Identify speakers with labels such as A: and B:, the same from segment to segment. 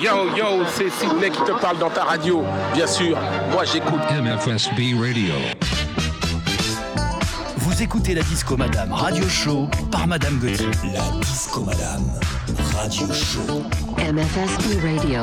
A: Yo, yo, c'est Sidney qui te parle dans ta radio. Bien sûr, moi j'écoute
B: MFSB Radio.
C: Vous écoutez la Disco Madame Radio Show par Madame Gauthier.
D: La Disco Madame Radio Show.
E: MFSB Radio.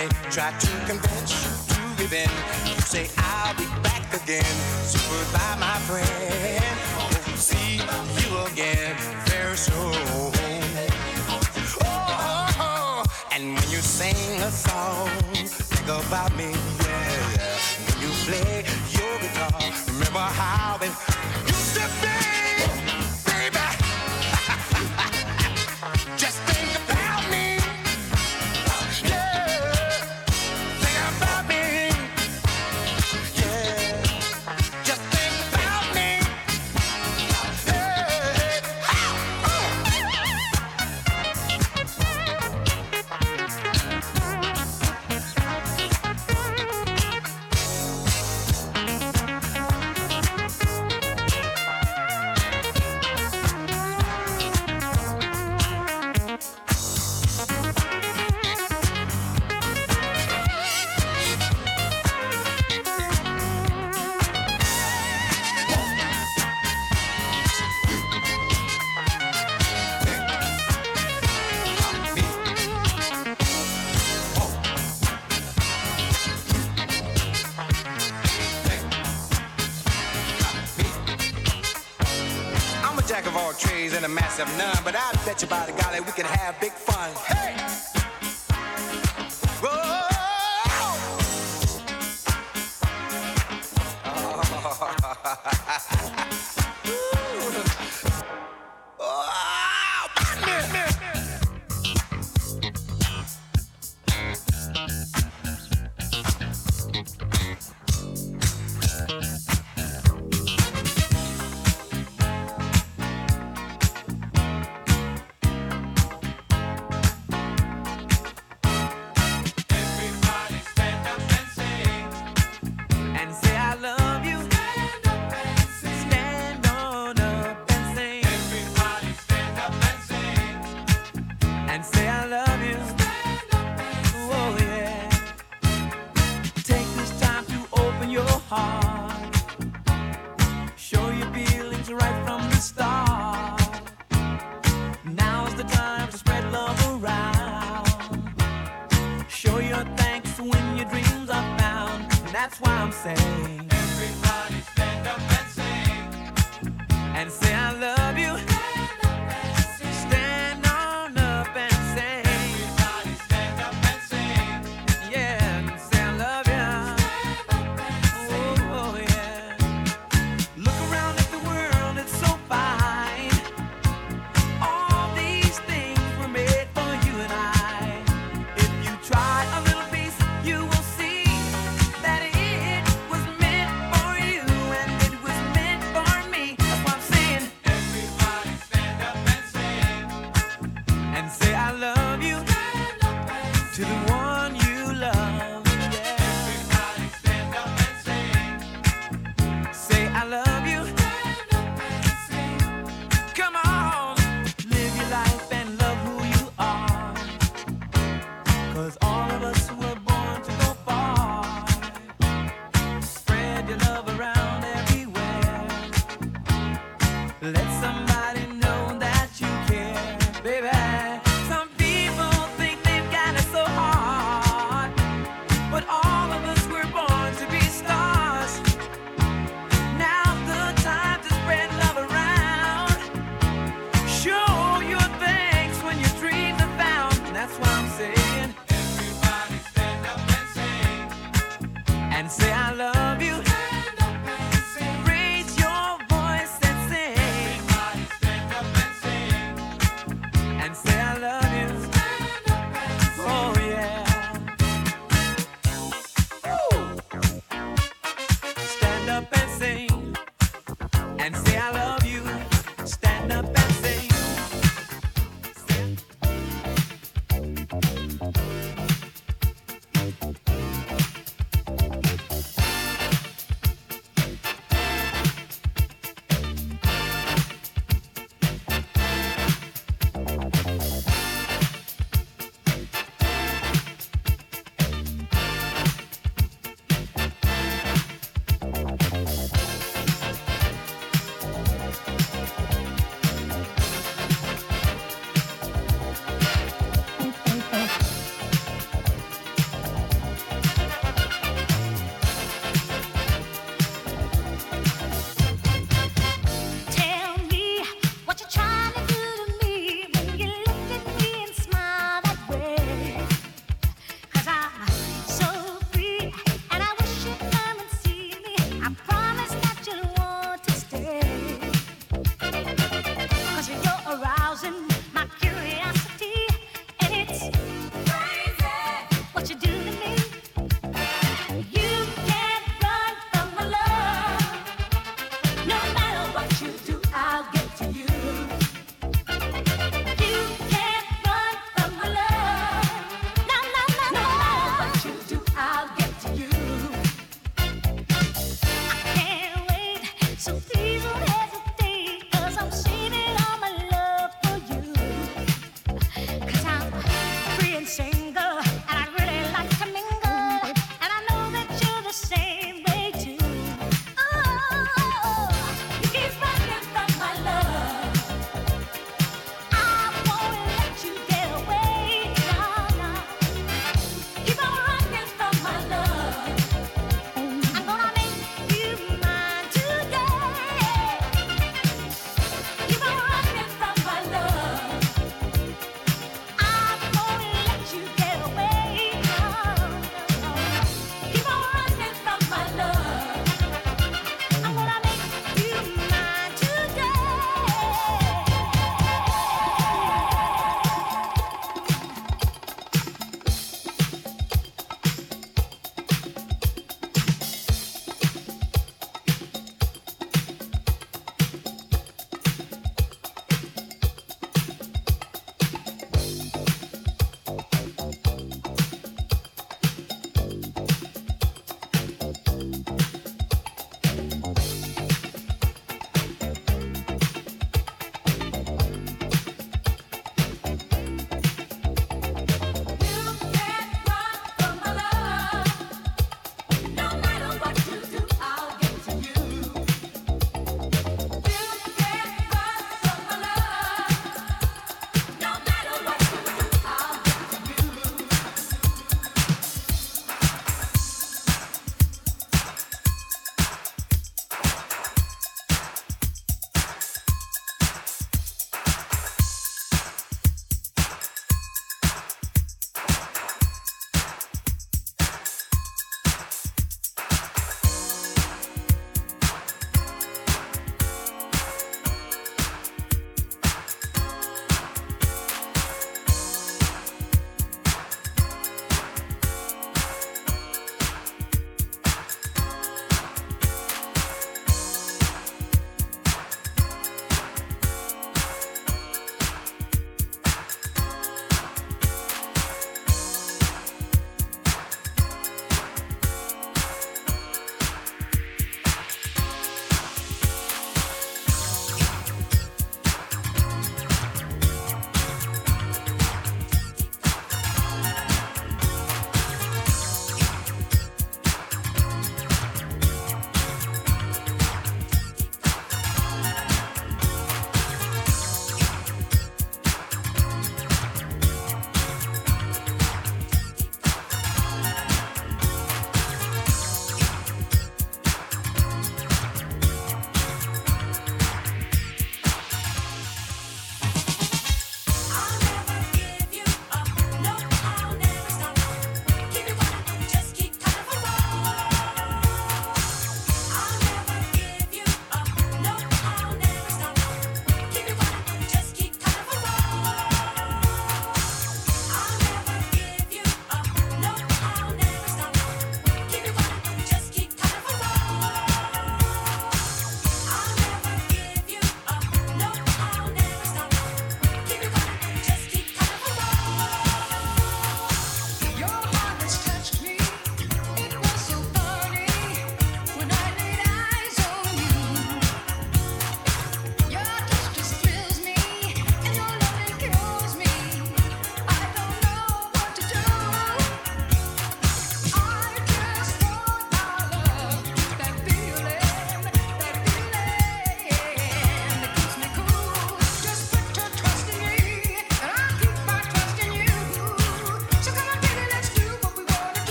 F: they try to convince you
B: to give in. You say, I'll be back again. So goodbye, my friend. Hope to see you again very soon. Oh, and when you sing a song, think about me, yeah. When you play your guitar, remember how it none. But I bet you by the golly we can have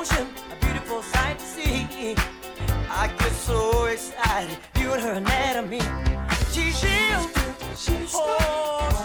B: ocean, a beautiful sight to see. I get so excited viewing her anatomy. She's you, she's oh.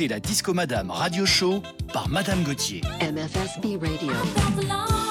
C: la Disco Madame Radio Show par Madame Gauthier.
G: MFSB Radio.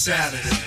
G: Saturday.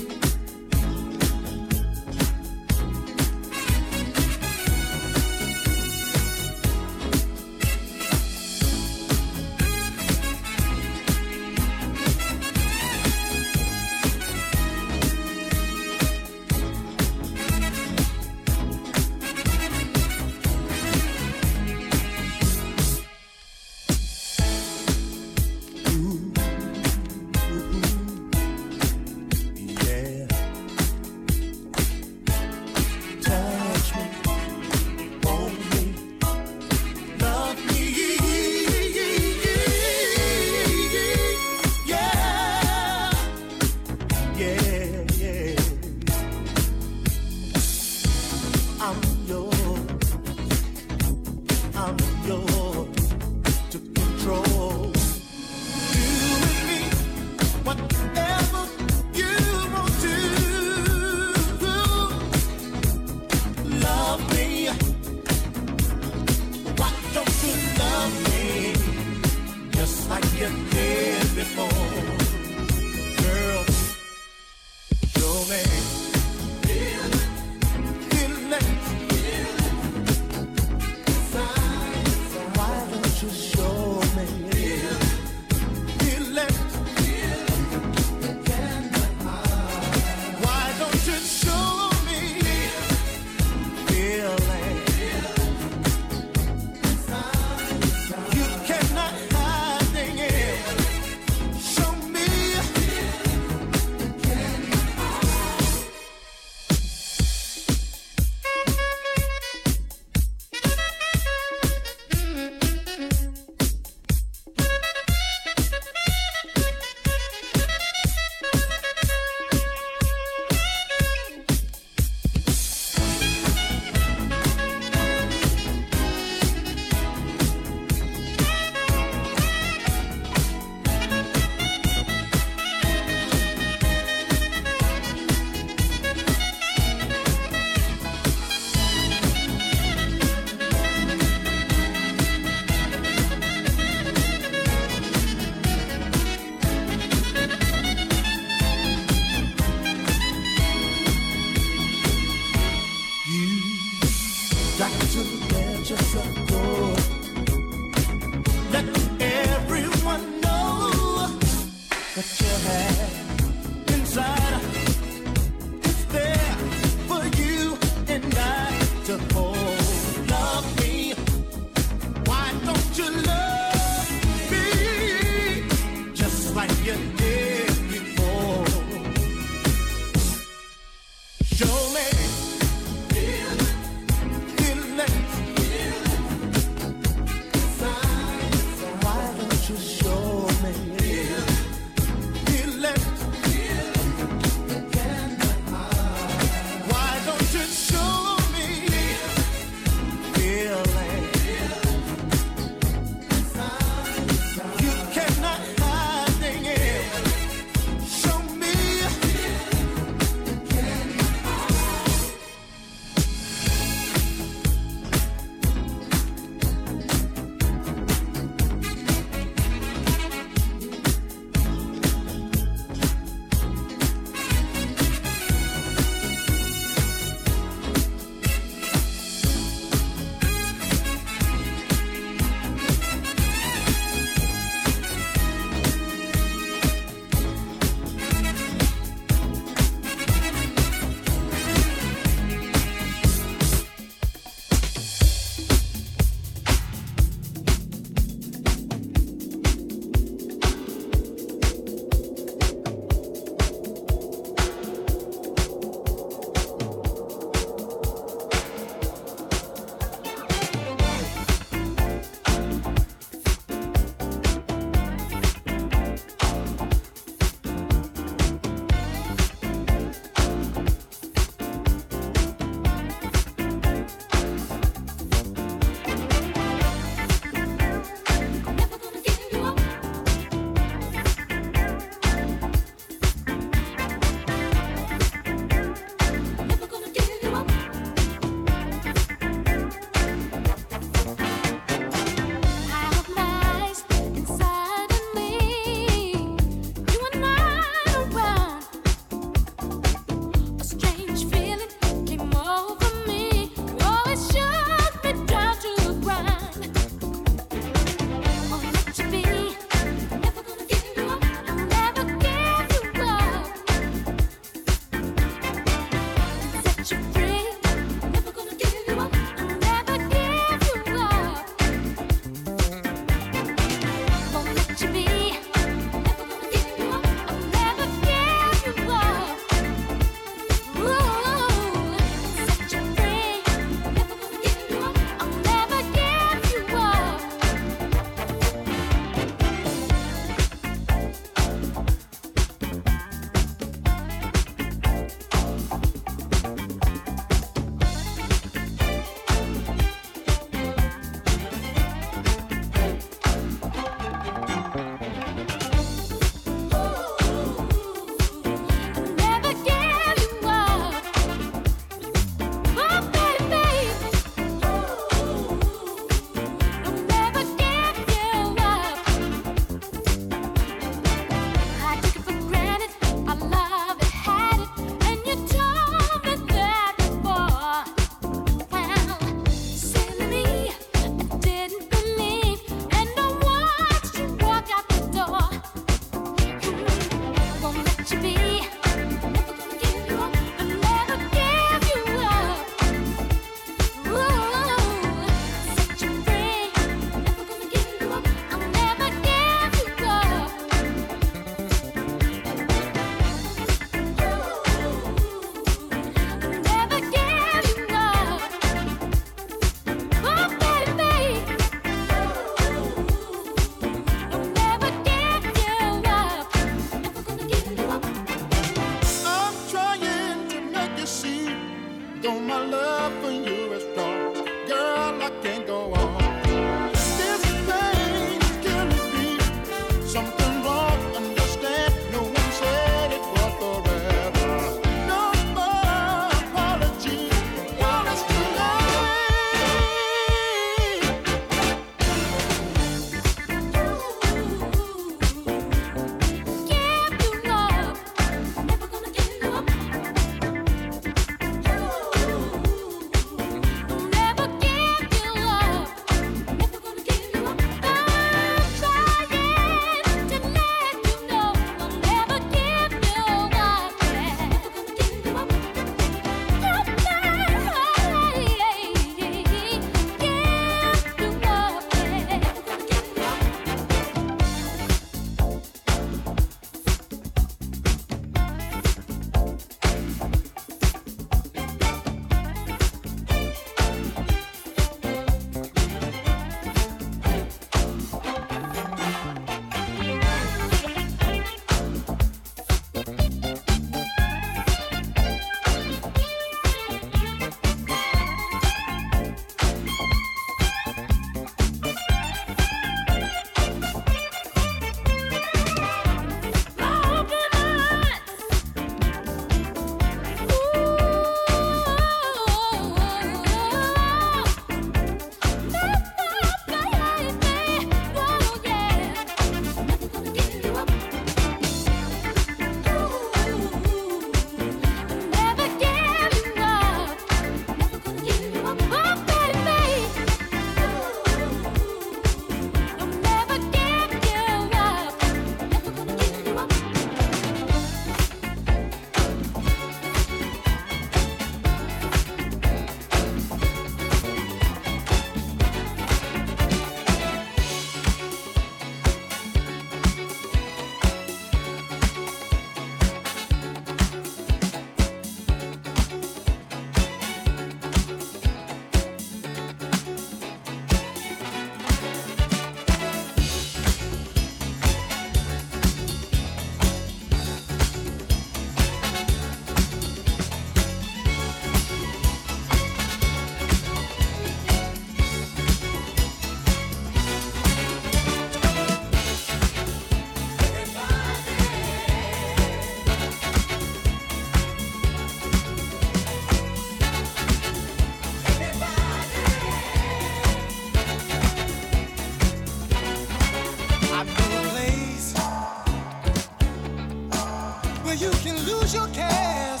E: where you can lose your cares.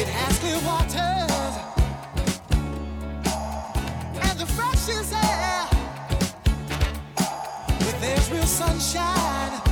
E: It has clear waters and the freshest air. But there's real sunshine.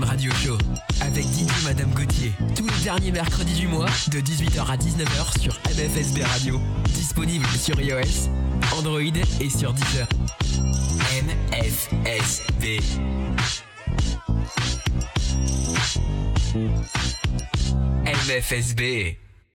F: Radio Show avec Didier Madame Gauthier tous les derniers mercredis du mois de 18h à 19h sur MFSB Radio. Disponible sur iOS, Android et sur Deezer. MFSB. MFSB.